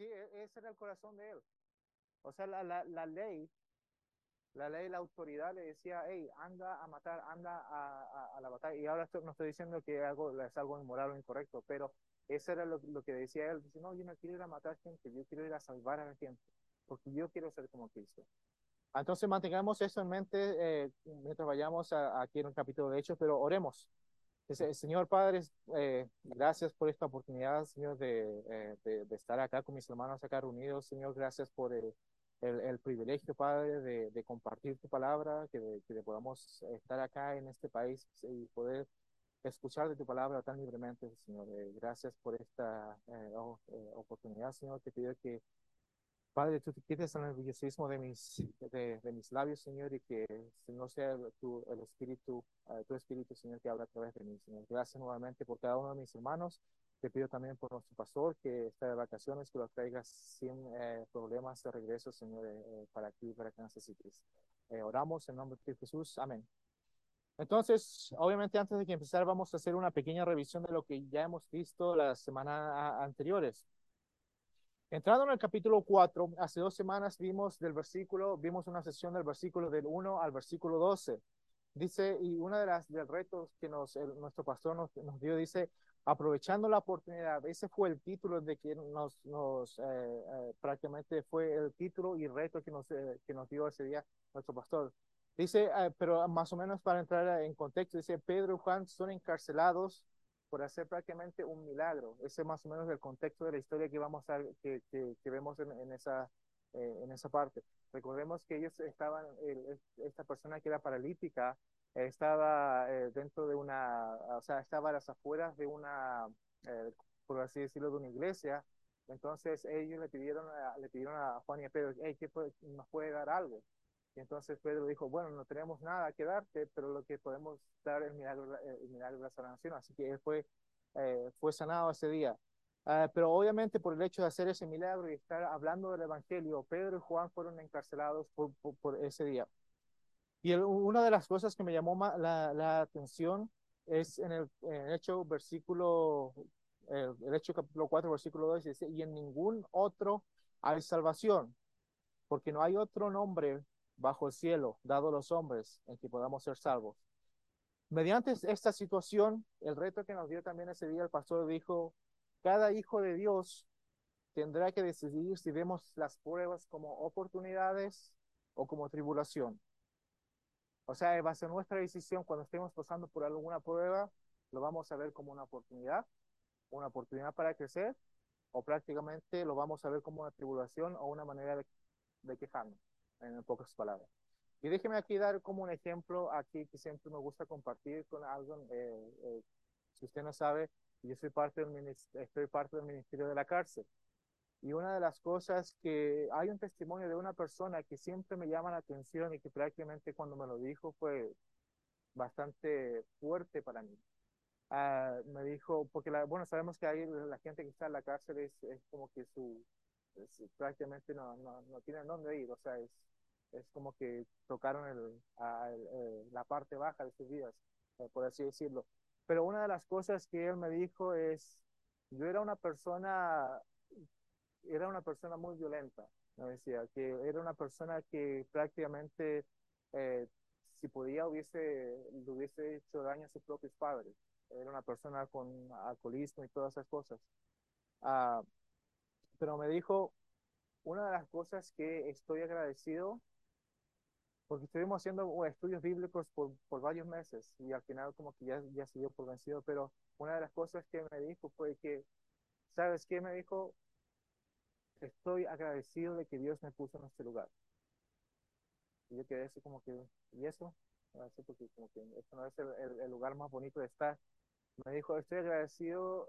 Sí, e- ese era el corazón de él. O sea, la, la, la ley, la ley, la autoridad le decía, hey, anda a matar, anda a, a, a la batalla. Y ahora esto- no estoy diciendo que algo, es algo inmoral o incorrecto, pero eso era lo, lo que decía él. Dice, no, yo no quiero ir a matar gente, yo quiero ir a salvar a la gente, porque yo quiero ser como Cristo. Entonces mantengamos eso en mente eh, mientras vayamos a- aquí en el capítulo de Hechos, pero oremos. Señor Padre, eh, gracias por esta oportunidad, Señor, de, eh, de, estar acá con mis hermanos acá reunidos. Señor, gracias por el, privilegio, Padre, de, compartir tu palabra, que, que podamos estar acá en este país y poder escuchar de tu palabra tan libremente, Señor. Eh, gracias por esta eh, eh, oportunidad, Señor. Te pido que Padre, tú te quites el nerviosismo de mis, de, de mis labios, Señor, y que no sea tu, el Espíritu, eh, tu Espíritu, Señor, que habla a través de mí, Señor. Gracias nuevamente por cada uno de mis hermanos. Te pido también por nuestro pastor que está de vacaciones, que lo traigas sin eh, problemas de regreso, Señor, eh, eh, para aquí, para Kansas City. Eh, oramos en nombre de Jesús. Amén. Entonces, obviamente, antes de que empezar, vamos a hacer una pequeña revisión de lo que ya hemos visto las semanas anteriores. Entrando en el capítulo 4, hace dos semanas vimos del versículo, vimos una sesión del versículo del 1 al versículo 12. Dice, y una de las de retos que nos, el, nuestro pastor nos, dio, dice, aprovechando la oportunidad, ese fue el título de que nos, eh, eh, prácticamente fue el título y reto que nos, eh, que nos dio ese día nuestro pastor. Dice, pero más o menos para entrar en contexto, dice, Pedro y Juan son encarcelados por hacer prácticamente un milagro. Ese es más o menos el contexto de la historia que vamos a que, que, vemos en, esa eh, en esa parte. Recordemos que ellos estaban, esta persona que era paralítica eh, estaba dentro de una, o sea, estaba a las afueras de una, eh, por así decirlo, de una iglesia. Entonces ellos le pidieron, a, le pidieron a Juan y a Pedro, hey, ¿qué puede, nos puede dar algo? Y entonces Pedro dijo, bueno, no tenemos nada que darte, pero lo que podemos dar es milagro, el milagro de la sanación. Así que él fue, eh, fue sanado ese día. Uh, pero obviamente por el hecho de hacer ese milagro y estar hablando del Evangelio, Pedro y Juan fueron encarcelados por, por, por ese día. Y el, una de las cosas que me llamó la, la atención es en el, en el, hecho versículo, el, el, hecho capítulo 4, versículo 2, dice, y en ningún otro hay salvación, porque no hay otro nombre bajo el cielo dado los hombres en que podamos ser salvos. Mediante esta situación, el reto que nos dio también ese día, el pastor dijo, cada hijo de Dios tendrá que decidir si vemos las pruebas como oportunidades o como tribulación. O sea, va a nuestra decisión cuando estemos pasando por alguna prueba, lo vamos a ver como una oportunidad, una oportunidad para crecer, o prácticamente lo vamos a ver como una tribulación o una manera de quejarnos, en pocas palabras. Y déjeme aquí dar como un ejemplo aquí que siempre me gusta compartir con alguien. Eh, eh, si usted no sabe, yo soy parte del estoy parte del ministerio de la cárcel. Y una de las cosas que hay un testimonio de una persona que siempre me llama la atención y que prácticamente cuando me lo dijo fue bastante fuerte para mí. Uh, me dijo, porque la, bueno, sabemos que ahí la gente que está en la cárcel es, es como que su, es, prácticamente no, no, no tienen dónde ir, o sea, es, es como que tocaron el, el, el, la parte baja de sus vidas, eh, por así decirlo. Pero una de las cosas que él me dijo es, yo era una persona, era una persona muy violenta, me decía, que era una persona que prácticamente, eh, si podía, hubiese, le hubiese hecho daño a sus propios padres. Era una persona con alcoholismo y todas esas cosas. Uh, pero me dijo, una de las cosas que estoy agradecido porque estuvimos haciendo estudios bíblicos por, por, varios meses y al final como que ya, ya se dio por vencido, pero una de las cosas que me dijo fue que, ¿sabes qué? Me dijo, estoy agradecido de que Dios me puso en este lugar. Y yo quedé así como que, ¿y eso? Así porque como que esto no es el, el, el lugar más bonito de estar. Me dijo, estoy agradecido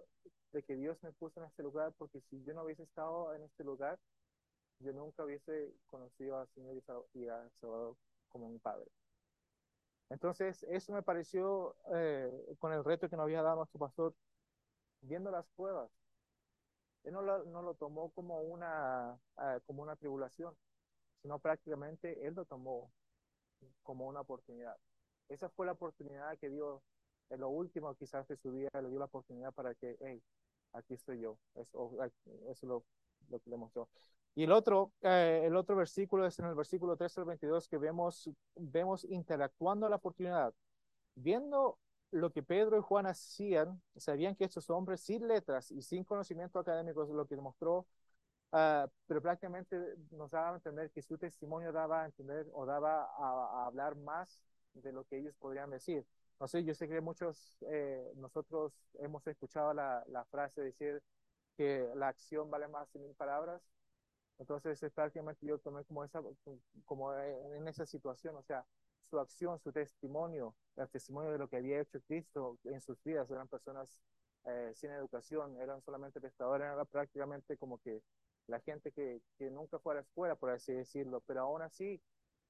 de que Dios me puso en este lugar porque si yo no hubiese estado en este lugar, yo nunca hubiese conocido al Señor y a Salvador como mi padre. Entonces, eso me pareció eh, con el reto que nos había dado nuestro pastor, viendo las pruebas. Él no lo, no lo tomó como una, uh, como una tribulación, sino prácticamente él lo tomó como una oportunidad. Esa fue la oportunidad que dio, en lo último quizás de su vida, le dio la oportunidad para que, hey, aquí estoy yo. Eso, eso lo, lo que le mostró. Y el otro, eh, el otro versículo es en el versículo 3 al 22 que vemos, vemos interactuando la oportunidad. Viendo lo que Pedro y Juan hacían, sabían que estos hombres sin letras y sin conocimiento académico, lo que demostró, uh, pero prácticamente nos daba a entender que su testimonio daba a entender o daba a, a hablar más de lo que ellos podrían decir. No sé, yo sé que muchos, eh, nosotros hemos escuchado la, la frase decir que la acción vale más que mil palabras. Entonces, es prácticamente yo tomé como, esa, como en esa situación, o sea, su acción, su testimonio, el testimonio de lo que había hecho Cristo en sus vidas, eran personas eh, sin educación, eran solamente pescadores, era prácticamente como que la gente que, que nunca fue a la escuela, por así decirlo, pero aún así,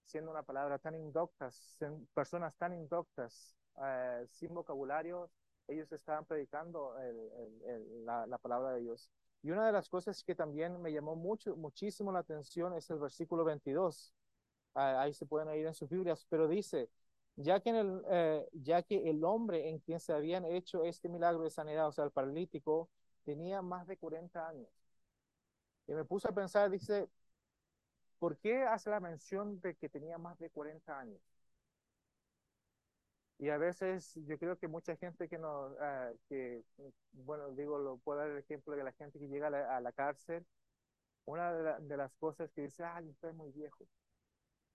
siendo una palabra tan indoctas, personas tan indoctas, eh, sin vocabulario, ellos estaban predicando la, la, palabra de Dios. Y una de las cosas que también me llamó mucho, muchísimo la atención es el versículo 22. Ah, ahí se pueden ir en sus Biblias, pero dice, ya que, en el, eh, ya que el hombre en quien se habían hecho este milagro de sanidad, o sea, el paralítico, tenía más de 40 años. Y me puse a pensar, dice, ¿por qué hace la mención de que tenía más de 40 años? Y a veces yo creo que mucha gente que no, uh, que, bueno, digo, lo puedo dar el ejemplo de la gente que llega a la, a la cárcel, una de, la, de, las cosas que dice, ah, usted es muy viejo.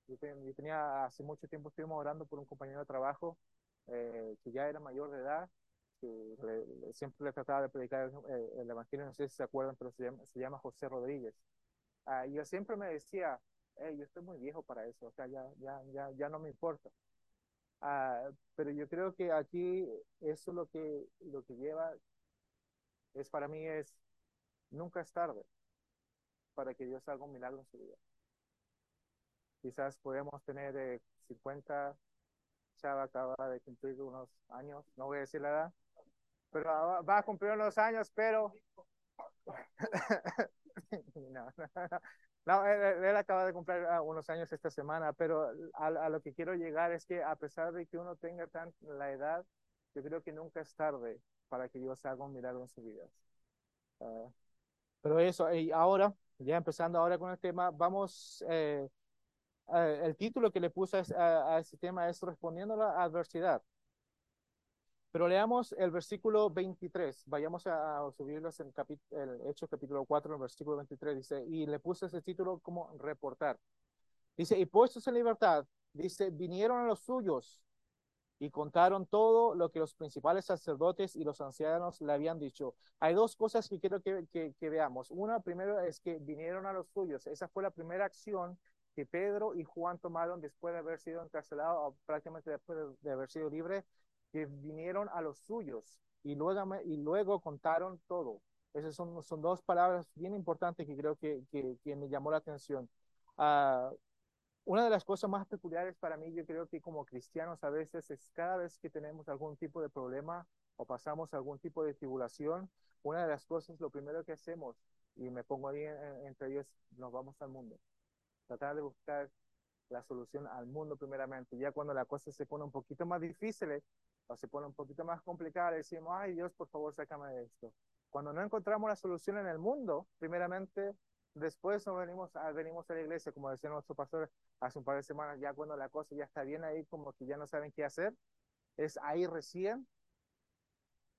Yo, ten, yo, tenía, hace mucho tiempo estuvimos orando por un compañero de trabajo eh, que ya era mayor de edad, que siempre le trataba de predicar el, el, Evangelio, no sé si se acuerdan, pero se llama, se llama José Rodríguez. Uh, yo siempre me decía, hey, yo estoy muy viejo para eso, o sea, ya, ya, ya, ya no me importa. Uh, pero yo creo que aquí eso lo que, lo que lleva es para mí es nunca es tarde para que Dios haga un milagro en su vida. Quizás podemos tener eh, 50, Chava acaba de cumplir unos años, no voy a decir la edad, pero va a cumplir unos años, pero no, él, él, acaba de cumplir uh, unos años esta semana, pero a, a, lo que quiero llegar es que a pesar de que uno tenga tan la edad, yo creo que nunca es tarde para que Dios haga un milagro en su vida. Uh, pero eso, y ahora, ya empezando ahora con el tema, vamos, eh, uh, el título que le puse a, a ese tema es Respondiendo a la adversidad. Pero leamos el versículo 23. Vayamos a, a subirlos en el Hecho capítulo 4, el versículo 23. Dice, y le puse ese título como reportar. Dice, y puestos en libertad, dice, vinieron a los suyos y contaron todo lo que los principales sacerdotes y los ancianos le habían dicho. Hay dos cosas que quiero que, que, que veamos. Una, primero, es que vinieron a los suyos. Esa fue la primera acción que Pedro y Juan tomaron después de haber sido encarcelados, prácticamente después de, de haber sido libres que vinieron a los suyos y luego, y luego contaron todo. Esas son, son dos palabras bien importantes que creo que, que, que me llamó la atención. Uh, una de las cosas más peculiares para mí, yo creo que como cristianos a veces es cada vez que tenemos algún tipo de problema o pasamos algún tipo de tribulación, una de las cosas, lo primero que hacemos, y me pongo ahí en, entre ellos, nos vamos al mundo. Tratar de buscar la solución al mundo primeramente. Ya cuando la cosa se pone un poquito más difícil, o se pone un poquito más complicada, decimos, ay Dios, por favor, sácame de esto. Cuando no encontramos la solución en el mundo, primeramente, después nos venimos a, venimos a la iglesia, como decía nuestro pastor hace un par de semanas, ya cuando la cosa ya está bien ahí, como que ya no saben qué hacer, es ahí recién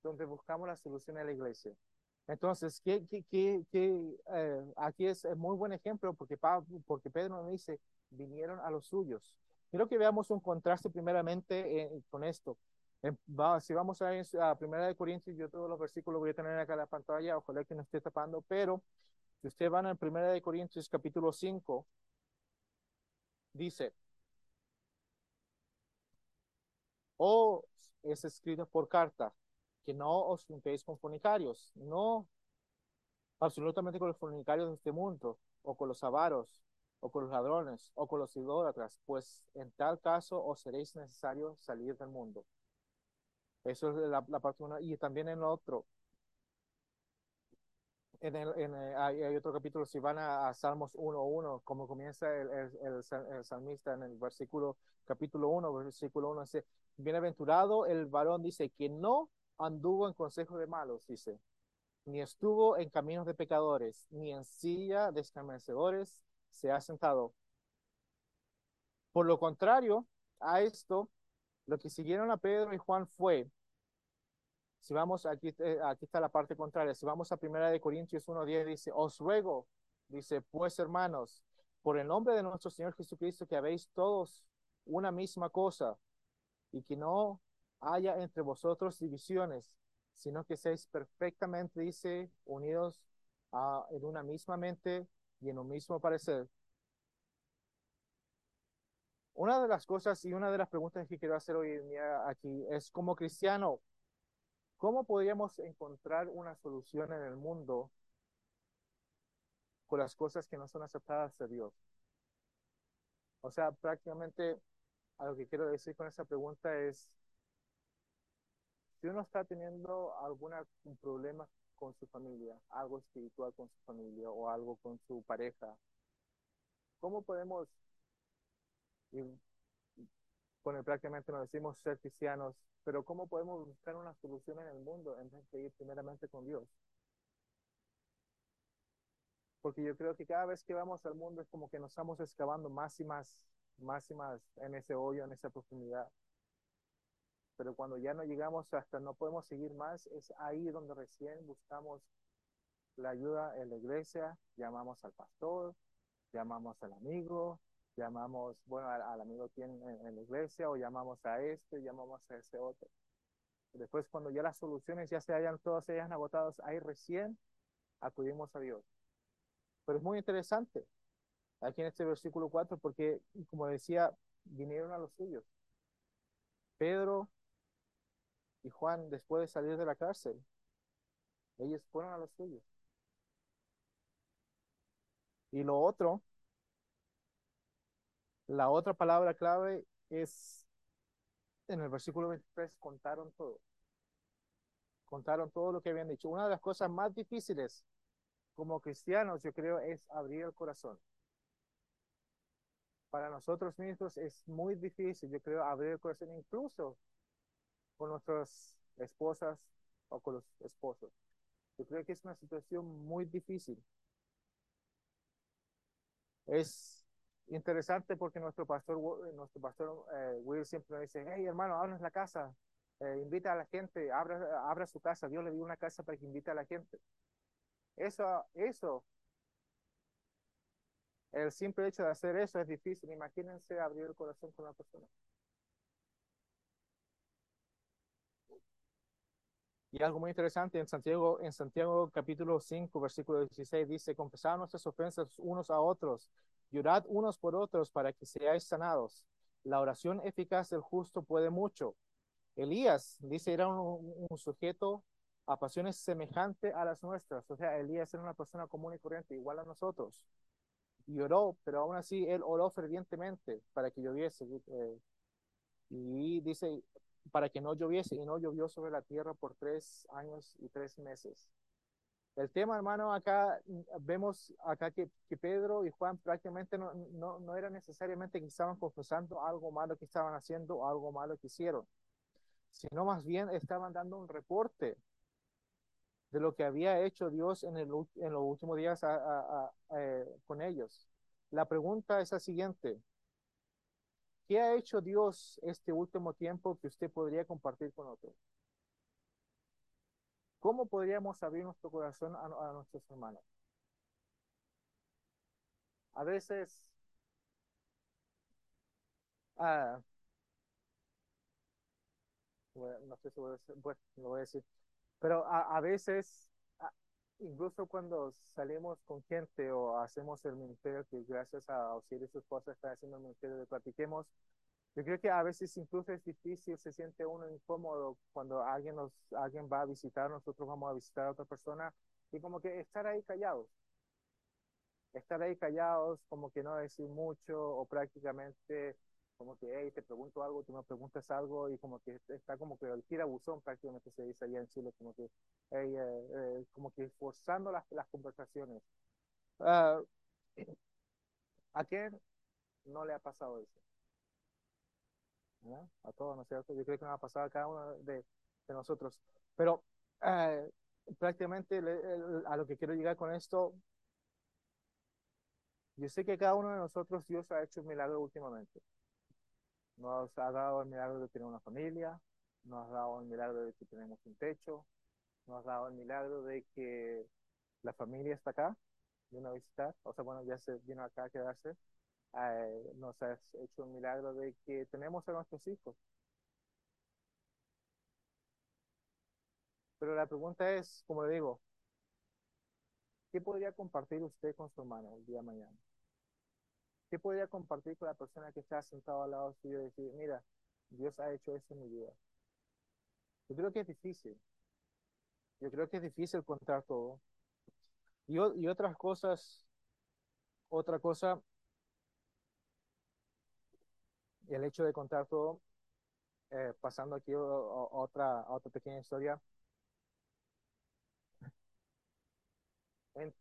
donde buscamos la solución en la iglesia. Entonces, ¿qué, qué, qué, qué eh, aquí es, muy buen ejemplo porque, porque Pedro nos dice, vinieron a los suyos. Quiero que veamos un contraste primeramente eh, con esto. Va, si vamos a, a Primera de Corintios, yo todos los versículos voy a tener acá en la pantalla, ojalá que no esté tapando, pero si usted van a Primera de Corintios capítulo 5, dice, o es escrito por carta, que no os juntéis con fornicarios, no absolutamente con los fornicarios de este mundo, o con los avaros, o con los ladrones, o con los idólatras, pues en tal caso os seréis necesario salir del mundo. Eso es la, la parte una. Y también en otro, en el, en el, hay, hay, otro capítulo, si van a, a Salmos 1.1, como comienza el, el, salmista en el versículo, capítulo 1, versículo 1, dice, bienaventurado el varón, dice, que no anduvo en consejo de malos, dice, ni estuvo en caminos de pecadores, ni en silla de escarnecedores se ha sentado. Por lo contrario a esto, lo que siguieron a Pedro y Juan fue, si vamos, aquí, eh, aquí está la parte contraria, si vamos a primera de Corintios 1.10, dice, os ruego, dice, pues hermanos, por el nombre de nuestro Señor Jesucristo, que habéis todos una misma cosa y que no haya entre vosotros divisiones, sino que seáis perfectamente, dice, unidos a, en una misma mente y en un mismo parecer. Una de las cosas y una de las preguntas que quiero hacer hoy en día aquí es, como cristiano, ¿cómo podríamos encontrar una solución en el mundo con las cosas que no son aceptadas de Dios? O sea, prácticamente a lo que quiero decir con esa pregunta es, si uno está teniendo algún problema con su familia, algo espiritual con su familia o algo con su pareja, ¿cómo podemos, y, bueno, prácticamente nos decimos ser cristianos, pero cómo podemos buscar una solución en el mundo en vez de ir primeramente con Dios? Porque yo creo que cada vez que vamos al mundo es como que nos estamos excavando más y más, más y más en ese hoyo, en esa profundidad pero cuando ya no llegamos hasta no podemos seguir más, es ahí donde recién buscamos la ayuda en la iglesia, llamamos al pastor, llamamos al amigo, llamamos, bueno, al, amigo que en, en, la iglesia, o llamamos a este, llamamos a ese otro. Después, cuando ya las soluciones ya se hayan, todas se hayan agotado, ahí recién acudimos a Dios. Pero es muy interesante aquí en este versículo 4, porque, como decía, vinieron a los suyos. Pedro, y Juan, después de salir de la cárcel, ellos fueron a los suyos. Y lo otro, la otra palabra clave es en el versículo 23, contaron todo. Contaron todo lo que habían dicho. Una de las cosas más difíciles como cristianos, yo creo, es abrir el corazón. Para nosotros mismos es muy difícil, yo creo, abrir el corazón, incluso con nuestras esposas o con los esposos. Yo creo que es una situación muy difícil. Es interesante porque nuestro pastor, nuestro pastor eh, Will siempre dice, hey hermano, abra la casa, eh, invita a la gente, abra, abra su casa, Dios le dio una casa para que invite a la gente. Eso, eso, el simple hecho de hacer eso es difícil. Imagínense abrir el corazón con una persona. Y algo muy interesante en Santiago, en Santiago capítulo 5, versículo 16 dice, confesad nuestras ofensas unos a otros, llorad unos por otros para que seáis sanados. La oración eficaz del justo puede mucho. Elías, dice, era un, sujeto a pasiones semejantes a las nuestras. O sea, Elías era una persona común y corriente, igual a nosotros. Y pero aún así él oró fervientemente para que lloviese. Eh, y dice, para que no lloviese y no llovió sobre la tierra por tres años y tres meses. El tema, hermano, acá vemos acá que, Pedro y Juan prácticamente no, no, no, era necesariamente que estaban confesando algo malo que estaban haciendo o algo malo que hicieron, sino más bien estaban dando un reporte de lo que había hecho Dios en, el, en los últimos días eh, con ellos. La pregunta es la siguiente, ¿Qué ha hecho Dios este último tiempo que usted podría compartir con otros? ¿Cómo podríamos abrir nuestro corazón a, nuestros hermanos? A veces, ah, no sé si voy a decir, bueno, lo voy a decir, pero a, veces, incluso cuando salimos con gente o hacemos el ministerio, que gracias a Osiris y su esposa está haciendo el ministerio de platiquemos, yo creo que a veces incluso es difícil, se siente uno incómodo cuando alguien, nos, alguien va a visitar, nosotros vamos a visitar a otra persona y como que estar ahí callados. Estar ahí callados, como que no decir mucho o prácticamente como que, hey, te pregunto algo, tú me preguntas algo y como que está como que el tirabuzón prácticamente se dice allá en Chile, como que, hey, eh, eh, como que forzando las, las conversaciones. Uh, ¿A quién no le ha pasado eso? A todos, ¿no es cierto? Yo creo que nos ha pasado a cada uno de, de nosotros. Pero uh, prácticamente a lo que quiero llegar con esto, yo sé que cada uno de nosotros Dios ha hecho un milagro últimamente. Nos ha dado el milagro de tener una familia, nos ha dado el milagro de que tenemos un techo, nos ha dado el milagro de que la familia está acá, vino a visitar, o sea, bueno, ya se vino acá a quedarse. Eh, nos ha hecho un milagro de que tenemos a nuestros hijos. Pero la pregunta es, como digo, ¿qué podría compartir usted con su hermano el día de mañana? ¿Qué podría compartir con la persona que está sentado al lado suyo y decir, mira, Dios ha hecho eso en mi vida? Yo creo que es difícil. Yo creo que es difícil contar todo. Y, y otras cosas, otra cosa, el hecho de contar todo, eh, pasando aquí otra, otra pequeña historia.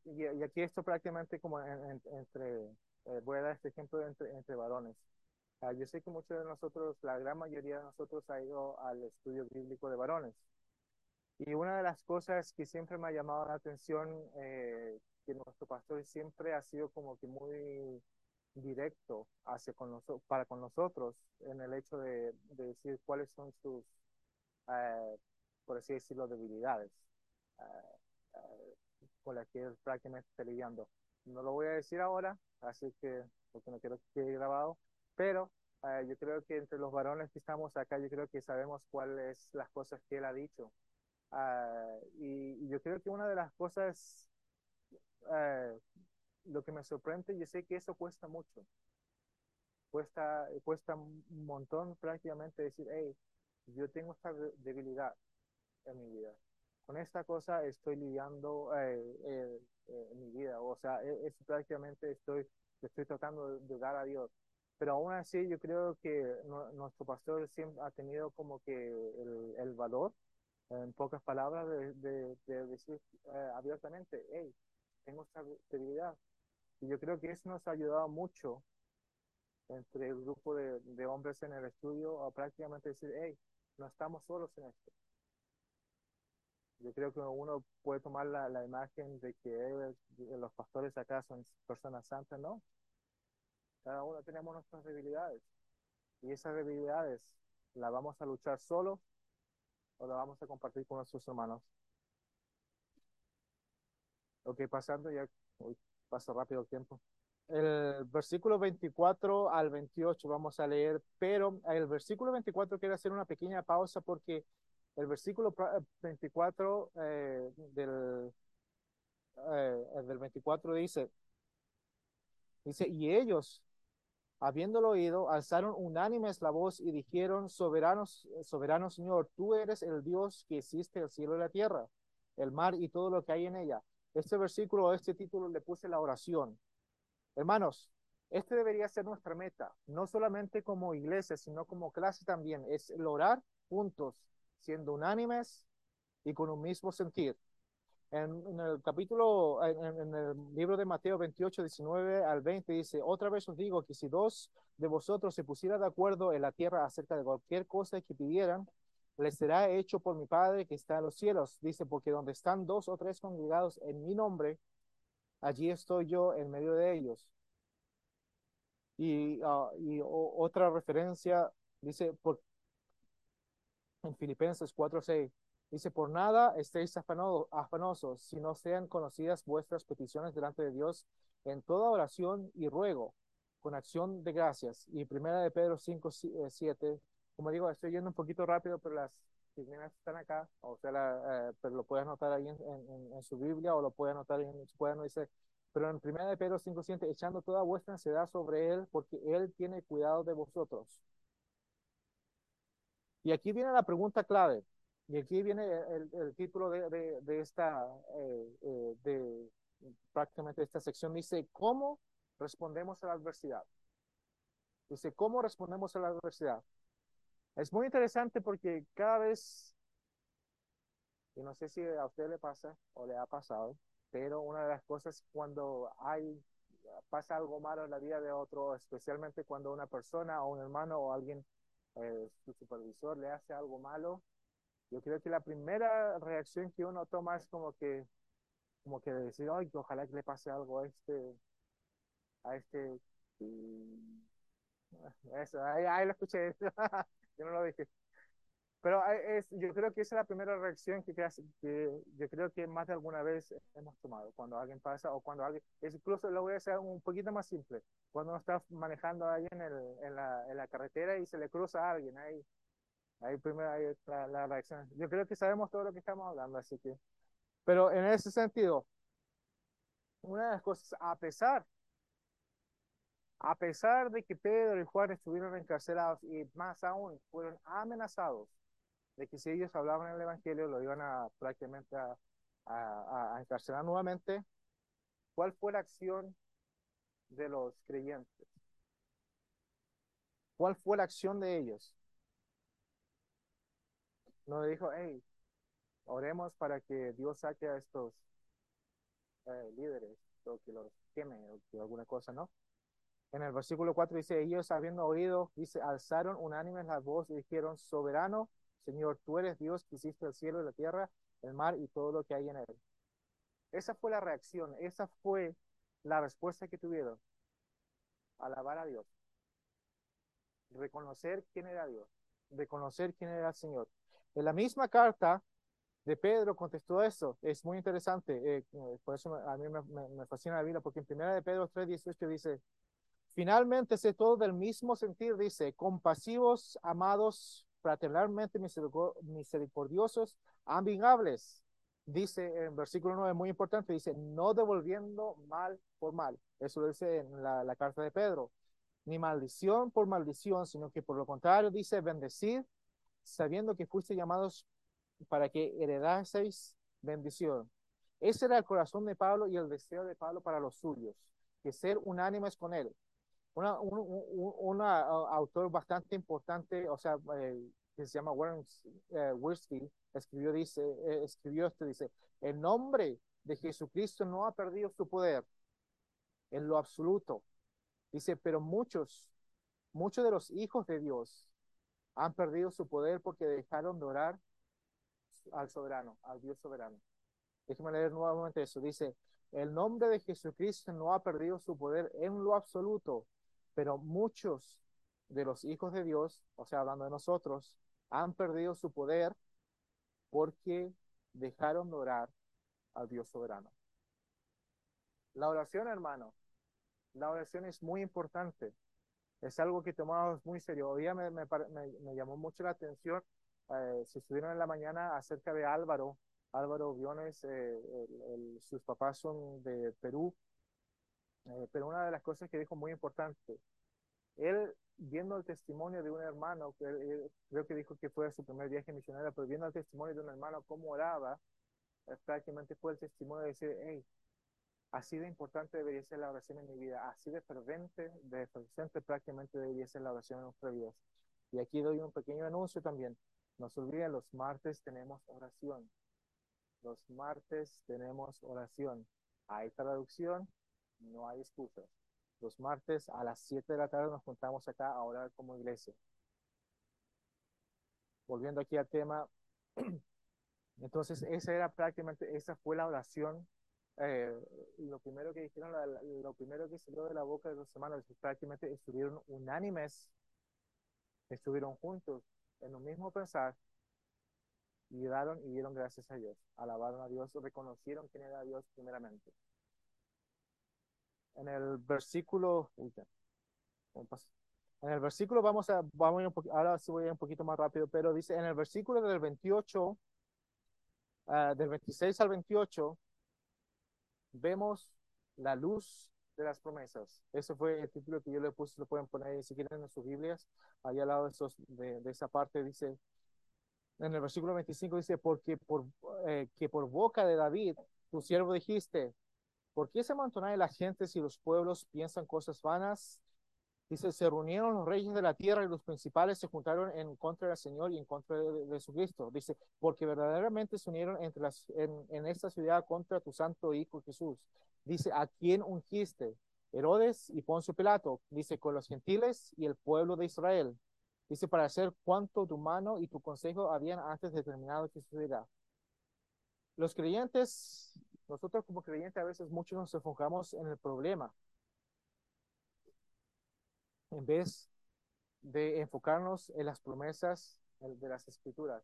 y, aquí esto prácticamente como entre, eh, voy a dar este ejemplo entre, entre varones. Ah, yo sé que muchos de nosotros, la gran mayoría de nosotros ha ido al estudio bíblico de varones. Y una de las cosas que siempre me ha llamado la atención, eh, que nuestro pastor siempre ha sido como que muy directo hacia con nosotros, para con nosotros en el hecho de, de decir cuáles son sus, eh, por así decirlo, debilidades con las que prácticamente está lidiando. No lo voy a decir ahora, así que, porque no quiero que quede grabado, pero eh, yo creo que entre los varones que estamos acá, yo creo que sabemos cuáles las cosas que él ha dicho. Ah, y, yo creo que una de las cosas, eh, lo que me sorprende, yo sé que eso cuesta mucho. Cuesta, cuesta un montón prácticamente decir, hey, yo tengo esta debilidad en mi vida. Con esta cosa estoy lidiando eh, en mi vida. O sea, e, es, prácticamente estoy, estoy tratando de, dar a Dios. Pero aún así yo creo que nuestro pastor siempre ha tenido como que el, valor, en pocas palabras, de, de, decir eh, abiertamente, hey, tengo esta debilidad. Y yo creo que eso nos ha ayudado mucho entre el grupo de, de hombres en el estudio a prácticamente decir, hey, no estamos solos en esto. Yo creo que uno puede tomar la, la imagen de que los pastores acá son personas santas, ¿no? Cada uno tenemos nuestras debilidades. Y esas debilidades, ¿la vamos a luchar solo o la vamos a compartir con nuestros hermanos? Ok, pasando, ya uy, pasa rápido el tiempo. El versículo 24 al 28 vamos a leer, pero el versículo 24 quiero hacer una pequeña pausa porque el versículo 24 eh, del, eh, del 24 dice, dice, y ellos, habiéndolo oído, alzaron unánimes la voz y dijeron, soberanos, soberano Señor, tú eres el Dios que hiciste el cielo y la tierra, el mar y todo lo que hay en ella. Este versículo, este título le puse la oración. Hermanos, este debería ser nuestra meta, no solamente como iglesia, sino como clase también, es el orar juntos siendo unánimes y con un mismo sentir. En, el capítulo, en, el libro de Mateo 28, 19 al 20 dice, otra vez os digo que si dos de vosotros se pusieran de acuerdo en la tierra acerca de cualquier cosa que pidieran, les será hecho por mi Padre que está en los cielos. Dice, porque donde están dos o tres congregados en mi nombre, allí estoy yo en medio de ellos. Y, ah, otra referencia dice, por, en Filipenses 4:6. Dice, por nada estéis afanosos, si no sean conocidas vuestras peticiones delante de Dios en toda oración y ruego, con acción de gracias. Y primera de Pedro 5, 7, eh, como digo, estoy yendo un poquito rápido, pero las primeras están acá, o sea, eh, pero lo puede anotar ahí en, su Biblia o lo puede anotar en su cuaderno, dice, pero en primera de Pedro 5, 7, echando toda vuestra ansiedad sobre Él, porque Él tiene cuidado de vosotros. Y aquí viene la pregunta clave, y aquí viene el, título de, de, esta, eh, eh, de prácticamente esta sección, dice, ¿cómo respondemos a la adversidad? Dice, ¿cómo respondemos a la adversidad? Es muy interesante porque cada vez, y no sé si a usted le pasa o le ha pasado, pero una de las cosas cuando hay, pasa algo malo en la vida de otro, especialmente cuando una persona o un hermano o alguien eh, su supervisor le hace algo malo, Yo creo que la primera reacción que uno toma es como que, como que decir, ay, ojalá que le pase algo a este, a este. Eso, ahí, ahí lo escuché. yo no lo dije. Pero es, yo creo que esa es la primera reacción que, que yo creo que más de alguna vez hemos tomado cuando alguien pasa o cuando alguien, es incluso lo voy a hacer un poquito más simple, cuando uno está manejando a alguien en, en, la, en la carretera y se le cruza a alguien, ahí, ahí primero hay la, la reacción. Yo creo que sabemos todo lo que estamos hablando, así que, pero en ese sentido, una de las cosas, a pesar a pesar de que Pedro y Juan estuvieron encarcelados y más aún fueron amenazados de que si ellos hablaban el Evangelio lo iban a prácticamente a, encarcelar nuevamente. ¿Cuál fue la acción de los creyentes? ¿Cuál fue la acción de ellos? No dijo, hey, oremos para que Dios saque a estos eh, líderes, o que los queme, o que alguna cosa, ¿no? En el versículo 4 dice, ellos habiendo oído, dice, alzaron unánimes la voz y dijeron, soberano, Señor, tú eres Dios que hiciste el cielo y la tierra, el mar y todo lo que hay en él. Esa fue la reacción, esa fue la respuesta que tuvieron. Alabar a Dios. Reconocer quién era Dios. Reconocer quién era el Señor. En la misma carta de Pedro contestó eso. Es muy interesante. Eh, por eso a mí me, fascina la Biblia, porque en primera de Pedro 3, 18 dice, finalmente sé todo del mismo sentir, dice, compasivos, amados, fraternalmente misericordiosos, amigables. Dice en versículo 9, muy importante, dice, no devolviendo mal por mal. Eso lo dice en la, carta de Pedro. Ni maldición por maldición, sino que por lo contrario dice, bendecid, sabiendo que fuiste llamados para que heredaseis bendición. Ese era el corazón de Pablo y el deseo de Pablo para los suyos, que ser unánimes con él una, un, autor bastante importante, o sea, eh, que se llama Warren eh, escribió, dice, eh, escribió esto, dice, el nombre de Jesucristo no ha perdido su poder en lo absoluto. Dice, pero muchos, muchos de los hijos de Dios han perdido su poder porque dejaron de orar al soberano, al Dios soberano. Déjeme leer nuevamente eso. Dice, el nombre de Jesucristo no ha perdido su poder en lo absoluto, pero muchos de los hijos de Dios, o sea, hablando de nosotros, han perdido su poder porque dejaron de orar al Dios soberano. La oración, hermano, la oración es muy importante. Es algo que tomamos muy serio. Hoy día me, me, llamó mucho la atención, eh, si estuvieron en la mañana, acerca de Álvaro. Álvaro Biones, eh, sus papás son de Perú, eh, pero una de las cosas que dijo muy importante, él viendo el testimonio de un hermano, que creo que dijo que fue su primer viaje misionero, pero viendo el testimonio de un hermano cómo oraba, eh, prácticamente fue el testimonio de decir, hey, así de importante debería ser la oración en mi vida, así de fervente, de fervente prácticamente debería ser la oración en nuestra vida. Y aquí doy un pequeño anuncio también. No se olviden, los martes tenemos oración. Los martes tenemos oración. Hay traducción, no hay excusas. Los martes a las 7 de la tarde nos juntamos acá a orar como iglesia. Volviendo aquí al tema, entonces esa era prácticamente, esa fue la oración. Eh, lo primero que dijeron, lo primero que salió de la boca de los hermanos, prácticamente estuvieron unánimes, estuvieron juntos en un mismo pensar y daron y dieron gracias a Dios, alabaron a Dios, reconocieron quién era Dios primeramente en el versículo, en el versículo vamos a, vamos a un ahora sí voy a ir un poquito más rápido, pero dice en el versículo del 28, ah, del 26 al 28, vemos la luz de las promesas. Ese fue el título que yo le puse, lo pueden poner si quieren en sus Biblias, ahí al lado de, esos, de, esa parte dice, en el versículo 25 dice, porque por, eh, que por boca de David, tu siervo dijiste, ¿Por qué se amontonan las gentes y los pueblos piensan cosas vanas? Dice, se reunieron los reyes de la tierra y los principales se juntaron en contra del Señor y en contra de, Jesucristo. Dice, porque verdaderamente se unieron entre las, en, esta ciudad contra tu santo Hijo Jesús. Dice, ¿a quién ungiste? Herodes y Poncio Pilato. Dice, con los gentiles y el pueblo de Israel. Dice, para hacer cuanto tu mano y tu consejo habían antes determinado que sucederá. Los creyentes, nosotros como creyentes a veces muchos nos enfocamos en el problema en vez de enfocarnos en las promesas de las escrituras.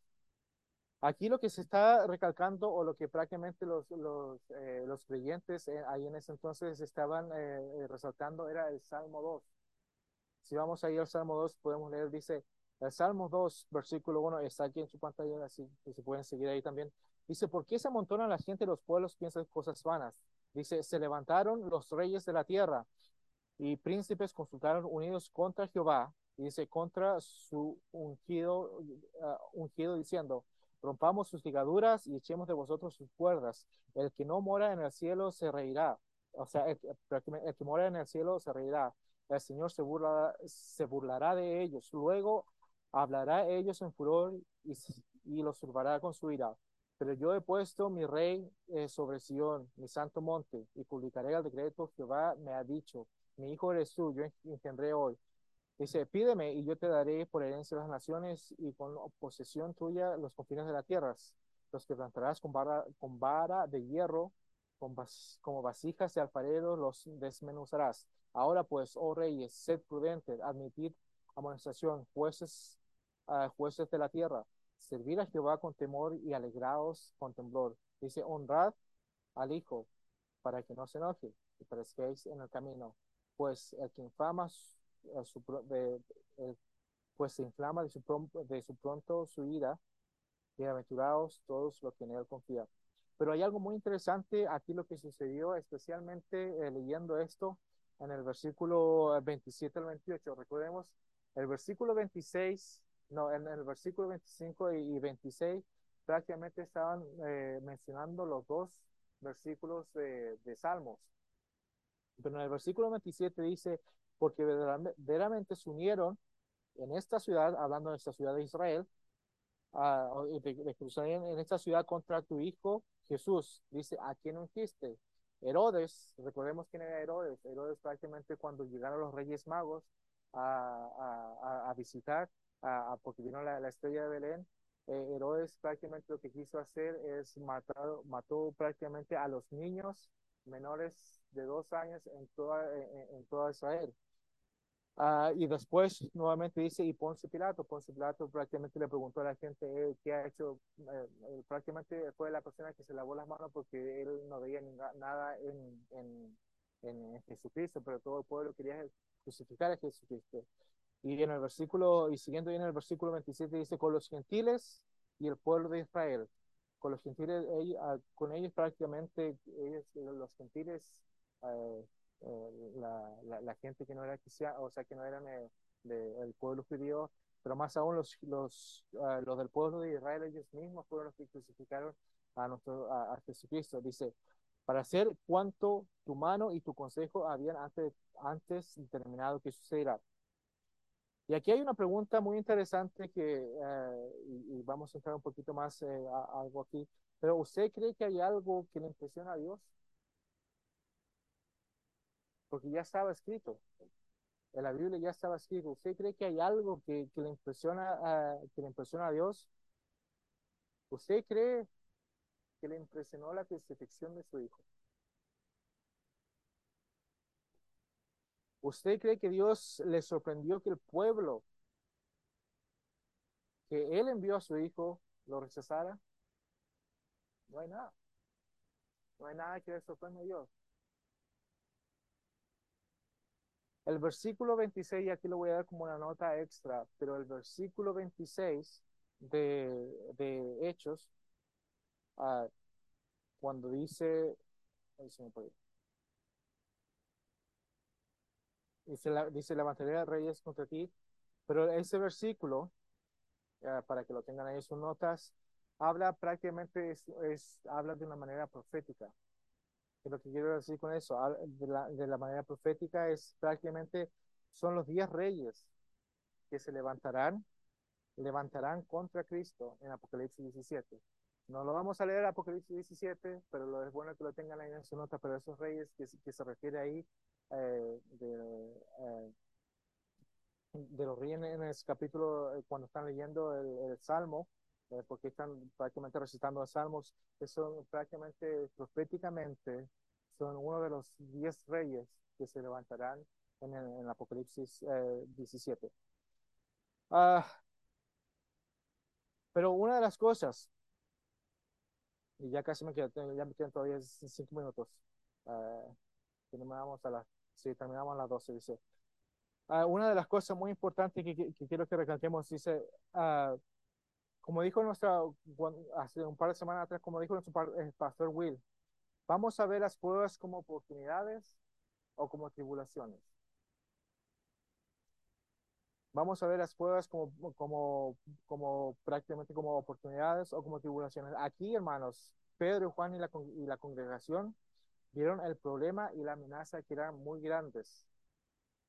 Aquí lo que se está recalcando o lo que prácticamente los, los, eh, los creyentes eh, ahí en ese entonces estaban eh, resaltando era el Salmo 2. Si vamos ahí al Salmo 2, podemos leer, dice, el Salmo 2, versículo 1, está aquí en su pantalla, así que se pueden seguir ahí también. Dice, ¿por qué se amontonan la gente los pueblos piensan cosas vanas? Dice, se levantaron los reyes de la tierra y príncipes consultaron unidos contra Jehová, dice, contra su ungido, uh, ungido diciendo, rompamos sus ligaduras y echemos de vosotros sus cuerdas. El que no mora en el cielo se reirá. O sea, el, el que mora en el cielo se reirá. El Señor se, burla, se burlará de ellos. Luego hablará ellos en furor y, y los turbará con su ira. Pero yo he puesto mi rey eh, sobre Sión, mi santo monte, y publicaré el decreto Jehová me ha dicho mi hijo eres tú, yo engendré hoy. Dice, pídeme y yo te daré por herencia las naciones y con posesión tuya los confines de la tierra. Los que plantarás con vara, de hierro, como vasijas de alfarero los desmenuzarás. Ahora pues, oh reyes, sed prudentes, admitid amonestación, jueces, uh, jueces de la tierra. Servir a Jehová con temor y alegraos con temblor. Dice, honrad al hijo para que no se enoje y parezcáis en el camino pues el que inflama su, de, pues se inflama de su, de su pronto su ira, bienaventurados todos los que en él confían. Pero hay algo muy interesante aquí lo que sucedió, especialmente eh, leyendo esto en el versículo 27 al 28. Recordemos, el versículo 26, no, en el versículo 25 y, 26 prácticamente estaban eh, mencionando los dos versículos de Salmos. Pero en el versículo 27 dice, porque verdaderamente se unieron en esta ciudad, hablando de esta ciudad de Israel, uh, en esta ciudad contra tu hijo Jesús. Dice, ¿a quién ungiste? Herodes, recordemos quién era Herodes. Herodes prácticamente cuando llegaron los reyes magos a, a, visitar, porque vino la, estrella de Belén, eh, Herodes prácticamente lo que quiso hacer es matar, mató prácticamente a los niños menores de dos años en toda, en, toda Israel. Uh, y después nuevamente dice, y Ponce Pilato, Ponce Pilato prácticamente le preguntó a la gente eh, qué ha hecho, eh, prácticamente fue la persona que se lavó las manos porque él no veía nada en, en, en, Jesucristo, pero todo el pueblo quería crucificar a Jesucristo. Y en el versículo, y siguiendo en el versículo 27 dice, con los gentiles y el pueblo de Israel, con los gentiles, ah, con ellos prácticamente, ellos, los gentiles eh, eh, la, la, gente que no era cristiana, o sea, que no eran eh, del pueblo judío, pero más aún los, los, ah, los del pueblo de Israel, ellos mismos fueron los que crucificaron a, nuestro, a, Jesucristo. Dice, para hacer cuanto tu mano y tu consejo habían antes, antes determinado que sucederá. Y aquí hay una pregunta muy interesante que, y, vamos a entrar un poquito más a, algo aquí, pero ¿usted cree que hay algo que le impresiona a Dios? porque ya estaba escrito. En la Biblia ya estaba escrito. ¿Usted cree que hay algo que, le, impresiona que le impresiona a Dios? ¿Usted cree que le impresionó la crucifixión de su hijo? ¿Usted cree que Dios le sorprendió que el pueblo que él envió a su hijo lo rechazara? No hay nada. No hay nada que le sorprenda a Dios. El versículo 26, aquí lo voy a dar como una nota extra, pero el versículo 26 de, de Hechos, uh, cuando dice, dice, la, dice levantaré reyes contra ti, pero ese versículo, uh, para que lo tengan ahí en sus notas, habla prácticamente, es, es, habla de una manera profética lo que quiero decir con eso, de la, de la manera profética, es prácticamente, son los diez reyes que se levantarán, levantarán contra Cristo en Apocalipsis 17. No lo vamos a leer Apocalipsis 17, pero lo es bueno que lo tengan ahí en su nota, pero esos reyes que, que se refiere ahí, eh, de, eh, de los reyes en ese capítulo, eh, cuando están leyendo el, el Salmo, porque están prácticamente recitando los Salmos, que son prácticamente proféticamente, son uno de los diez reyes que se levantarán en el, Apocalipsis eh, 17. Ah, pero una de las cosas, y ya casi me quedan, ya me quedan todavía cinco minutos, uh, terminamos a las, sí, terminamos a las 12, dice. Uh, una de las cosas muy importantes que, que, que quiero que recalquemos, dice, uh, como dijo nuestra, hace un par de semanas atrás, como dijo nuestro pastor Will, vamos a ver las pruebas como oportunidades o como tribulaciones. Vamos a ver las pruebas como, como, como prácticamente como oportunidades o como tribulaciones. Aquí, hermanos, Pedro, Juan y la, y la congregación vieron el problema y la amenaza que eran muy grandes.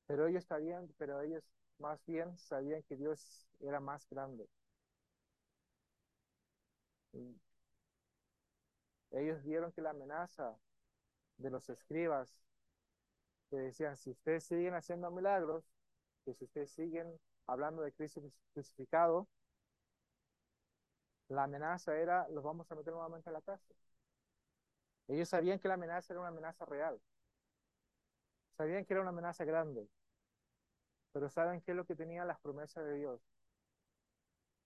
Pero ellos sabían, pero ellos más bien sabían que Dios era más grande. Ellos vieron que la amenaza de los escribas que decían, si ustedes siguen haciendo milagros, que si ustedes siguen hablando de Cristo crucificado, la amenaza era, los vamos a meter nuevamente a la cárcel. Ellos sabían que la amenaza era una amenaza real. Sabían que era una amenaza grande. Pero ¿saben qué es lo que tenían las promesas de Dios?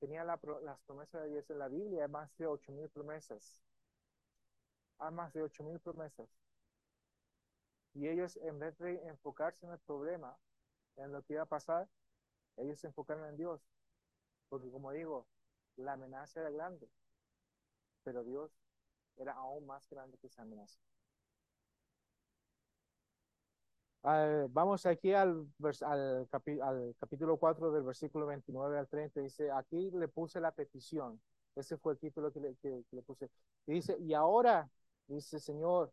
Tenía la, las promesas de Dios en la Biblia, hay más de ocho mil promesas. Hay más de ocho mil promesas. Y ellos, en vez de enfocarse en el problema, en lo que iba a pasar, ellos se enfocaron en Dios. Porque como digo, la amenaza era grande, pero Dios era aún más grande que esa amenaza. Vamos aquí al, al, al, capítulo 4 del versículo 29 al 30. Dice, aquí le puse la petición. Ese fue el título que le, que, que le puse. Y dice, y ahora, dice Señor,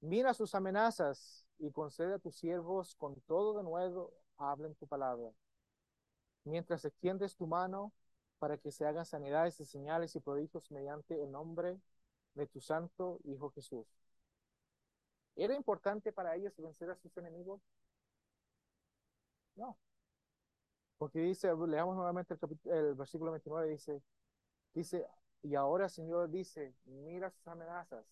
mira sus amenazas y concede a tus siervos con todo de nuevo, hablen tu palabra. Mientras extiendes tu mano para que se hagan sanidades y señales y prodigios mediante el nombre de tu santo Hijo Jesús. ¿Era importante para ellos vencer a sus enemigos? No. Porque dice, leamos nuevamente el, el versículo 29, dice, dice, y ahora Señor dice, mira sus amenazas.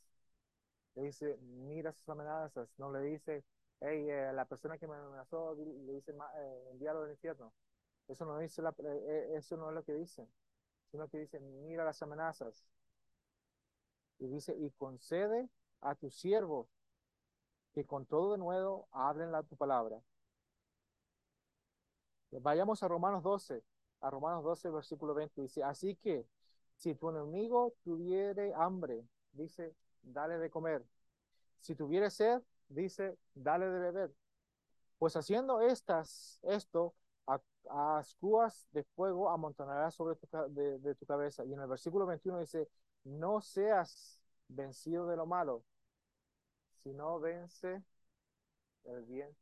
Le dice, mira sus amenazas. No le dice, hey, eh, la persona que me amenazó, le dice, eh, envíalo al infierno. Eso no, dice la, eh, eso no es lo que dice, sino que dice, mira las amenazas. Y dice, y concede a tu siervo que con todo de nuevo hablen la, tu palabra. Vayamos a Romanos 12, a Romanos 12, versículo 20, dice, así que si tu enemigo tuviere hambre, dice, dale de comer. Si tuviere sed, dice, dale de beber. Pues haciendo estas, esto, a, ascuas de fuego amontonarás sobre tu, de tu cabeza. Y en el versículo 21 dice, no seas vencido de lo malo, sino vence el bien,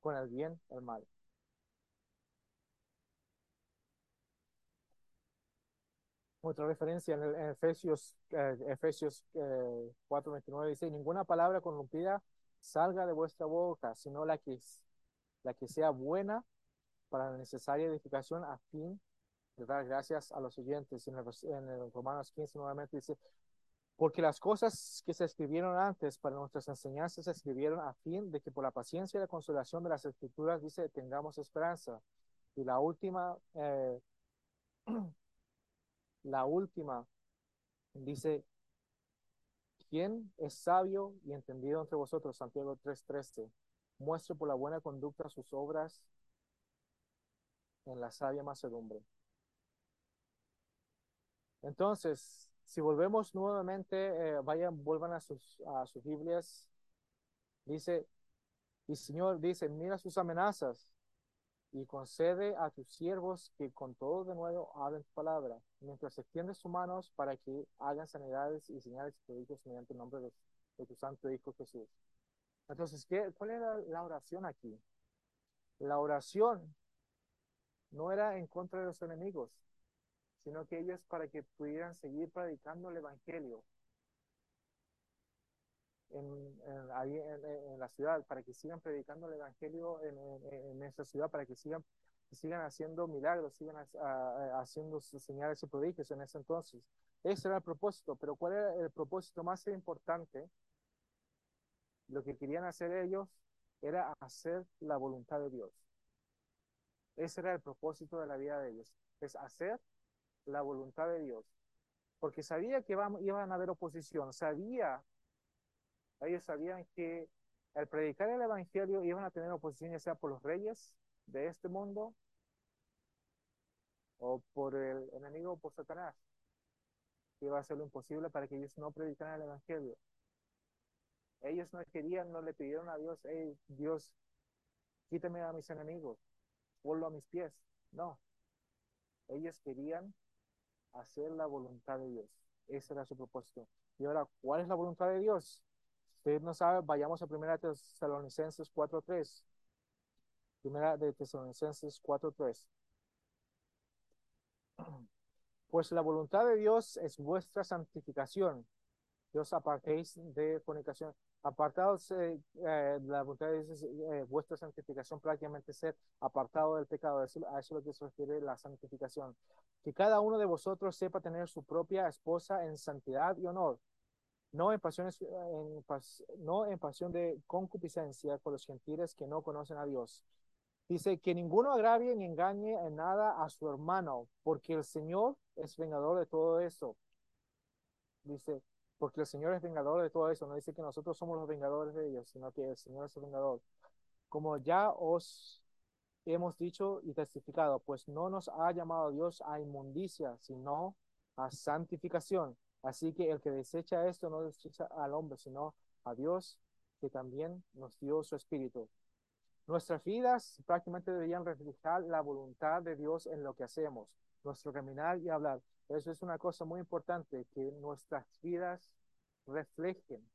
con el bien el mal. Otra referencia en, el, en Efesios, eh, Efesios eh, 4.29 dice, ninguna palabra corrompida salga de vuestra boca, sino la que, la que sea buena para la necesaria edificación a fin de dar gracias a los oyentes. En en el Romanos 15 nuevamente dice, porque las cosas que se escribieron antes para nuestras enseñanzas se escribieron a fin de que por la paciencia y la consolación de las escrituras, dice, tengamos esperanza. Y la última, eh, la última, dice, ¿quién es sabio y entendido entre vosotros? Santiago 3:13. Muestre por la buena conducta sus obras en la sabia macedumbre. Entonces, si volvemos nuevamente, eh, vayan, vuelvan a sus, a sus Biblias. Dice, y Señor dice, mira sus amenazas y concede a tus siervos que con todo de nuevo hablen tu palabra, mientras extiende sus manos para que hagan sanidades y señales y prodigios mediante el nombre de, de, tu santo Hijo Jesús. Entonces, ¿qué, ¿cuál era la oración aquí? La oración no era en contra de los enemigos, sino que ellos para que pudieran seguir predicando el Evangelio en, en, en, en, la ciudad, para que sigan predicando el Evangelio en, esa ciudad, para que sigan sigan haciendo milagros, sigan haciendo señales y prodigios en ese entonces. Ese era el propósito, pero ¿cuál era el propósito más importante? Lo que querían hacer ellos era hacer la voluntad de Dios. Ese era el propósito de la vida de ellos, es hacer la voluntad de Dios. Porque sabía que iban a haber oposición, sabía, ellos sabían que al predicar el Evangelio iban a tener oposición ya sea por los reyes de este mundo o por el enemigo por Satanás. Que iba a ser lo imposible para que ellos no predicaran el Evangelio. Ellos no querían, no le pidieron a Dios, hey, Dios, quítame a mis enemigos, ponlo a mis pies. No. Ellos querían hacer la voluntad de Dios. Ese era su propósito. Y ahora, ¿cuál es la voluntad de Dios? Usted no sabe, vayamos a Primera Tesalonicenses 4.3. Primera de Tesalonicenses 4.3. Pues la voluntad de Dios es vuestra santificación. Dios apartéis de fornicación. Apartados eh, eh, la voluntad de Dios es eh, vuestra santificación, prácticamente ser apartado del pecado. a eso es lo que se refiere la santificación. Que cada uno de vosotros sepa tener su propia esposa en santidad y honor no en, pasiones, no en pasión de concupiscencia por los gentiles que no conocen a Dios. Dice que ninguno agravie ni engañe en nada a su hermano, porque el Señor es vengador de todo eso. Dice, porque el Señor es vengador de todo eso. No dice que nosotros somos los vengadores de ellos, sino que el Señor es el vengador. Como ya os hemos dicho y testificado, pues no nos ha llamado Dios a inmundicia, sino a santificación. Así que el que desecha esto no desecha al hombre, sino a Dios, que también nos dio su espíritu. Nuestras vidas prácticamente deberían reflejar la voluntad de Dios en lo que hacemos, nuestro caminar y hablar. Eso es una cosa muy importante, que nuestras vidas reflejen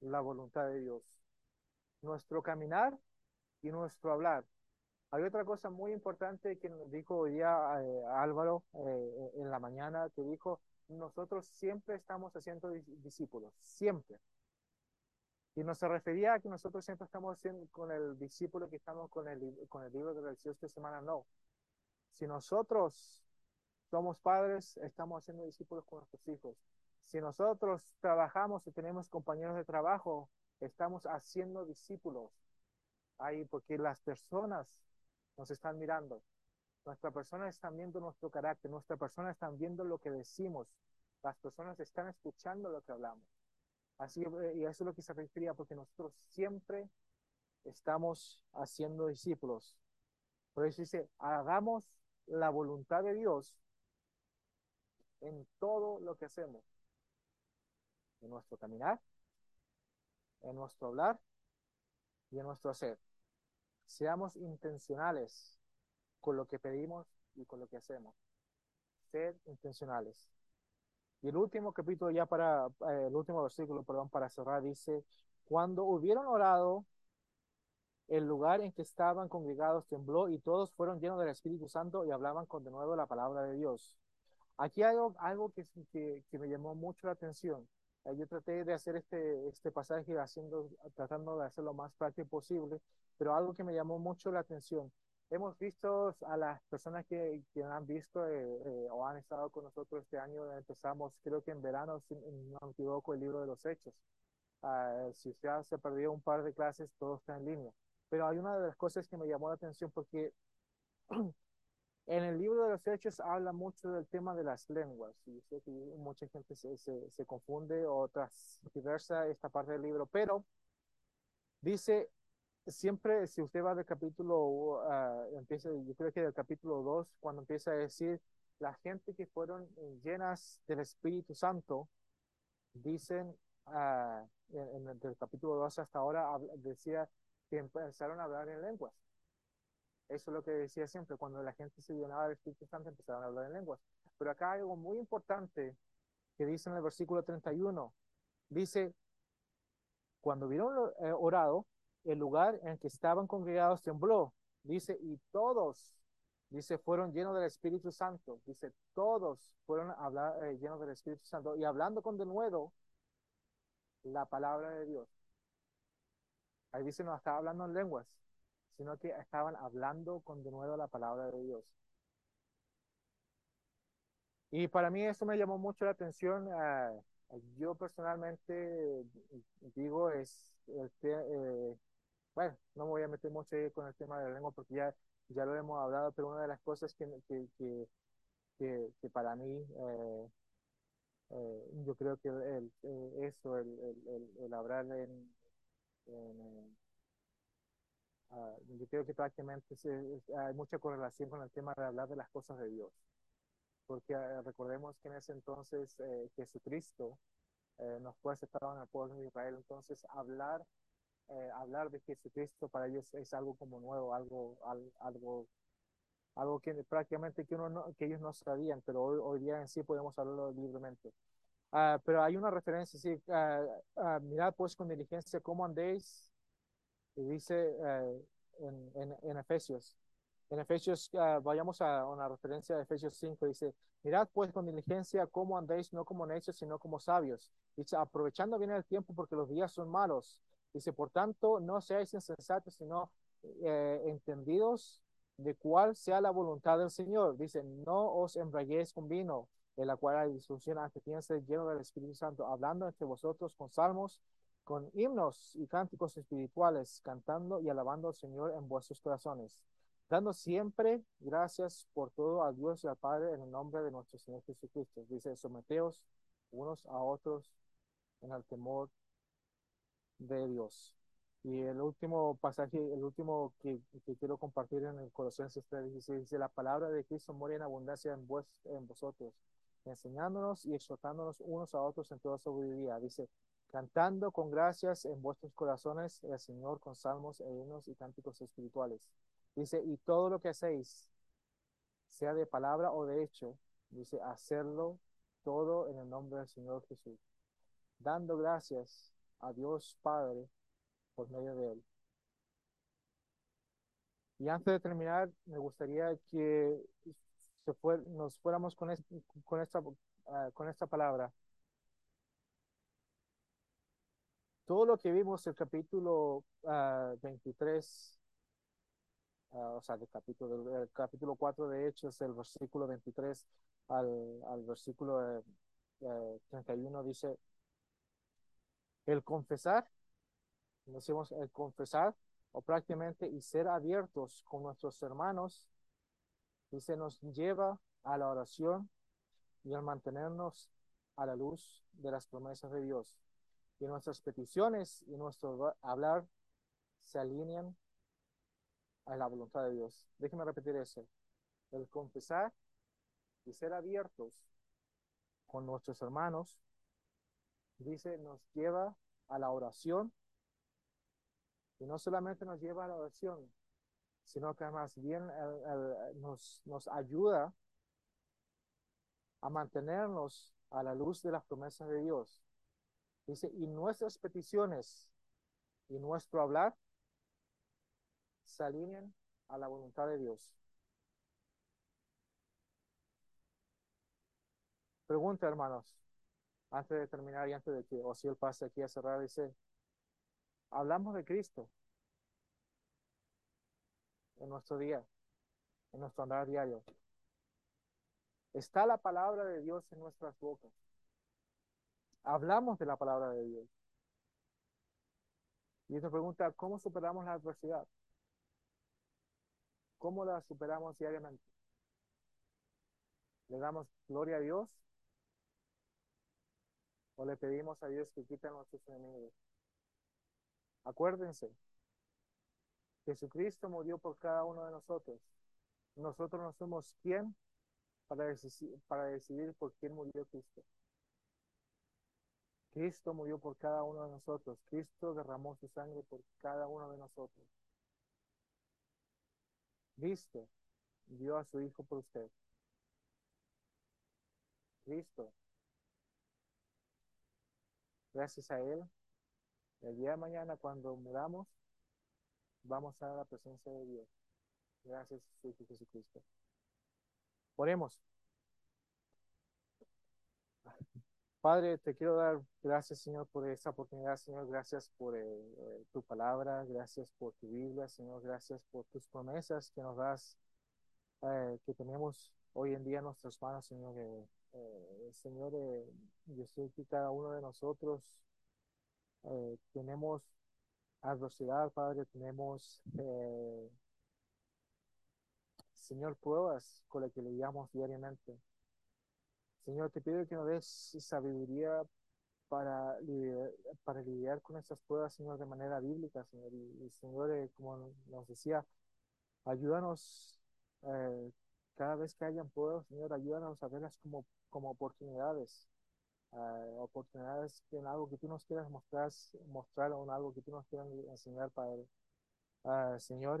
la voluntad de Dios. Nuestro caminar y nuestro hablar. Hay otra cosa muy importante que dijo hoy eh, Álvaro eh, en la mañana, que dijo, nosotros siempre estamos haciendo discípulos, siempre. Y no se refería a que nosotros siempre estamos haciendo con el discípulo que estamos con el, con el libro la esta semana, no. Si nosotros somos padres, estamos haciendo discípulos con nuestros hijos. Si nosotros trabajamos y tenemos compañeros de trabajo, estamos haciendo discípulos ahí porque las personas nos están mirando. Nuestra persona están viendo nuestro carácter, nuestra persona están viendo lo que decimos, las personas están escuchando lo que hablamos. Así, eh, y eso es lo que se refería, porque nosotros siempre estamos haciendo discípulos. Por eso dice, hagamos la voluntad de Dios en todo lo que hacemos. En nuestro caminar, en nuestro hablar y en nuestro hacer. Seamos intencionales con lo que pedimos y con lo que hacemos. Ser intencionales. Y el último capítulo, ya para, eh, el último versículo, perdón, para cerrar, dice, cuando hubieron orado, el lugar en que estaban congregados tembló y todos fueron llenos del Espíritu Santo y hablaban con de nuevo la palabra de Dios. Aquí hay algo, algo que, que, que me llamó mucho la atención. Eh, yo traté de hacer este, este pasaje haciendo, tratando de hacer lo más práctico posible, pero algo que me llamó mucho la atención hemos visto a las personas que, que han visto eh, eh, o han estado con nosotros este año, empezamos creo que en verano, si no me equivoco, el libro de los hechos. Uh, si usted se perdió un par de clases, todo está en línea. Pero hay una de las cosas que me llamó la atención porque en el libro de los hechos habla mucho del tema de las lenguas. Y sé que mucha gente se, se, se confunde o diversa esta parte del libro, pero dice siempre, si usted va del capítulo, uh, empieza, yo creo que del capítulo 2, cuando empieza a decir, la gente que fueron llenas del Espíritu Santo, dicen, uh, en, el capítulo 2 hasta ahora, decía que empezaron a hablar en lenguas. Eso es lo que decía siempre, cuando la gente se llenaba del Espíritu Santo, empezaron a hablar en lenguas. Pero acá hay algo muy importante que dice en el versículo 31. Dice, cuando vieron eh, orado, el lugar en que estaban congregados tembló. Dice, y todos, dice, fueron llenos del Espíritu Santo. Dice, todos fueron eh, llenos del Espíritu Santo y hablando con de nuevo la palabra de Dios. Ahí dice, no estaba hablando en lenguas. sino que estaban hablando con de nuevo la palabra de Dios. Y para mí eso me llamó mucho la atención. Uh, yo personalmente digo, es eh, bueno, no me voy a meter mucho con el tema de la lengua porque ya, ya lo hemos hablado, pero una de las cosas que, que, que, que, para mí, eh, eh, yo creo que el, eso, el, el, el, hablar en, en uh, yo creo que prácticamente hay mucha correlación con el tema de hablar de las cosas de Dios. Porque eh, recordemos que en ese entonces eh, Jesucristo eh, nos fue aceptado en el pueblo de Israel, entonces hablar, hablar de Jesucristo para ellos es algo como nuevo, algo, algo, algo que prácticamente que, uno no, que ellos no sabían, pero hoy, hoy día en sí podemos hablarlo libremente. Uh, pero hay una referencia, sí, uh, mirad pues con diligencia cómo andéis, y dice en, en, en Efesios, en Efesios, uh, vayamos a una referencia de Efesios 5, dice, mirad pues con diligencia cómo andéis, no como necios, sino como sabios. Dice, aprovechando bien el tiempo porque los días son malos. Dice, por tanto, no seáis insensatos, sino eh, entendidos de cuál sea la voluntad del Señor. Dice, no os embriaguéis con vino, de la cual hay disolución, antes piense lleno del Espíritu Santo, hablando entre vosotros con salmos, con himnos y cánticos espirituales, cantando y alabando al Señor en vuestros corazones dando siempre gracias por todo a Dios y al Padre en el nombre de nuestro Señor Jesucristo. Dice, someteos unos a otros en el temor de Dios. Y el último pasaje, el último que, quiero compartir en el Colosenses 3.16, dice, la palabra de Cristo muere en abundancia en, en vosotros, enseñándonos y exhortándonos unos a otros en toda sabiduría. Dice, cantando con gracias en vuestros corazones el Señor con salmos e himnos y cánticos espirituales Dice, y todo lo que hacéis, sea de palabra o de hecho, dice, hacerlo todo en el nombre del Señor Jesús, dando gracias a Dios Padre por medio de él. Y antes de terminar, me gustaría que se nos fuéramos con, con, esta, ah, con esta palabra. Todo lo que vimos el capítulo 23 ah, Ah, o sea, del capítulo, el capítulo 4 de Hechos, el versículo 23 al, al versículo eh, 31 eh, dice, el confesar, decimos el confesar, o prácticamente y ser abiertos con nuestros hermanos, dice, nos lleva a la oración y al mantenernos a la luz de las promesas de Dios. Y nuestras peticiones y nuestro hablar se alinean a la voluntad de Dios. Déjenme repetir eso. El confesar y ser abiertos con nuestros hermanos, dice, nos lleva a la oración. Y no solamente nos lleva a la oración, sino que más bien nos, nos ayuda a mantenernos a la luz de las promesas de Dios. Dice, y nuestras peticiones y nuestro hablar se alineen a la voluntad de Dios. Pregunta, hermanos, antes de terminar y antes de que o si el pase aquí a cerrar, dice, hablamos de Cristo en nuestro día, en nuestro andar diario. Está la palabra de Dios en nuestras bocas. Hablamos de la palabra de Dios. Y esta pregunta, ¿cómo superamos la adversidad? ¿Cómo la superamos diariamente? ¿Le damos gloria a Dios? ¿O le pedimos a Dios que quite a nuestros enemigos? Acuérdense, Jesucristo murió por cada uno de nosotros. Nosotros no somos quién para decidir, para decidir por quién murió Cristo. Cristo murió por cada uno de nosotros. Cristo derramó su sangre por cada uno de nosotros. Cristo dio a su Hijo por usted. Cristo. Gracias a Él, el día de mañana cuando muramos, vamos a la presencia de Dios. Gracias a Jesucristo. Oremos. Padre, te quiero dar gracias, Señor, por esta oportunidad, Señor. Gracias por eh, eh, tu palabra, gracias por tu Biblia, Señor. Gracias por tus promesas que nos das, eh, que tenemos hoy en día en nuestras manos, Señor. Señor, yo sé que cada uno de nosotros tenemos adversidad, Padre, tenemos, Señor, pruebas con las que lidiamos diariamente. Señor, te pido que nos des sabiduría para lidiar, para lidiar con estas pruebas, Señor, de manera bíblica, Señor. Y, Señor, eh, como nos decía, ayúdanos eh, cada vez que hayan pruebas, Señor, ayúdanos a verlas como, como oportunidades. Eh, oportunidades en algo que tú nos quieras mostrar, mostrar o en algo que tú nos quieras enseñar, Padre. Ah, señor,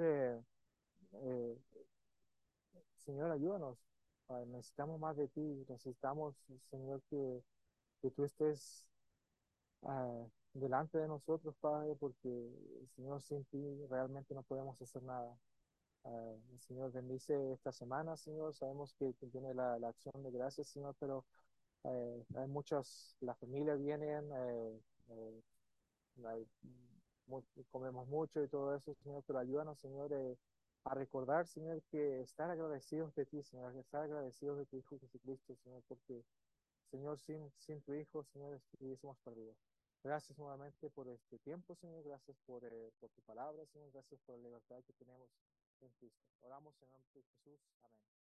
Señor, ayúdanos necesitamos más de ti, necesitamos, Señor, que, que tú estés uh, delante de nosotros, Padre, porque, Señor, sin ti realmente no podemos hacer nada. Uh, Señor, bendice esta semana, Señor. Sabemos que, tiene la, la, acción de gracias, Señor, pero uh, hay muchas, las familias vienen, hay, comemos mucho y todo eso, Señor, pero ayúdanos, Señor, eh, a recordar, Señor, que estar agradecidos de ti, Señor, estar agradecidos de tu Hijo Jesucristo, Señor, porque, Señor, sin, sin tu Hijo, Señor, estuviésemos perdidos. Gracias nuevamente por este tiempo, Señor, gracias por, eh, por tu palabra, Señor, gracias por la libertad que tenemos en Cristo. Oramos en nombre de Jesús. Amén.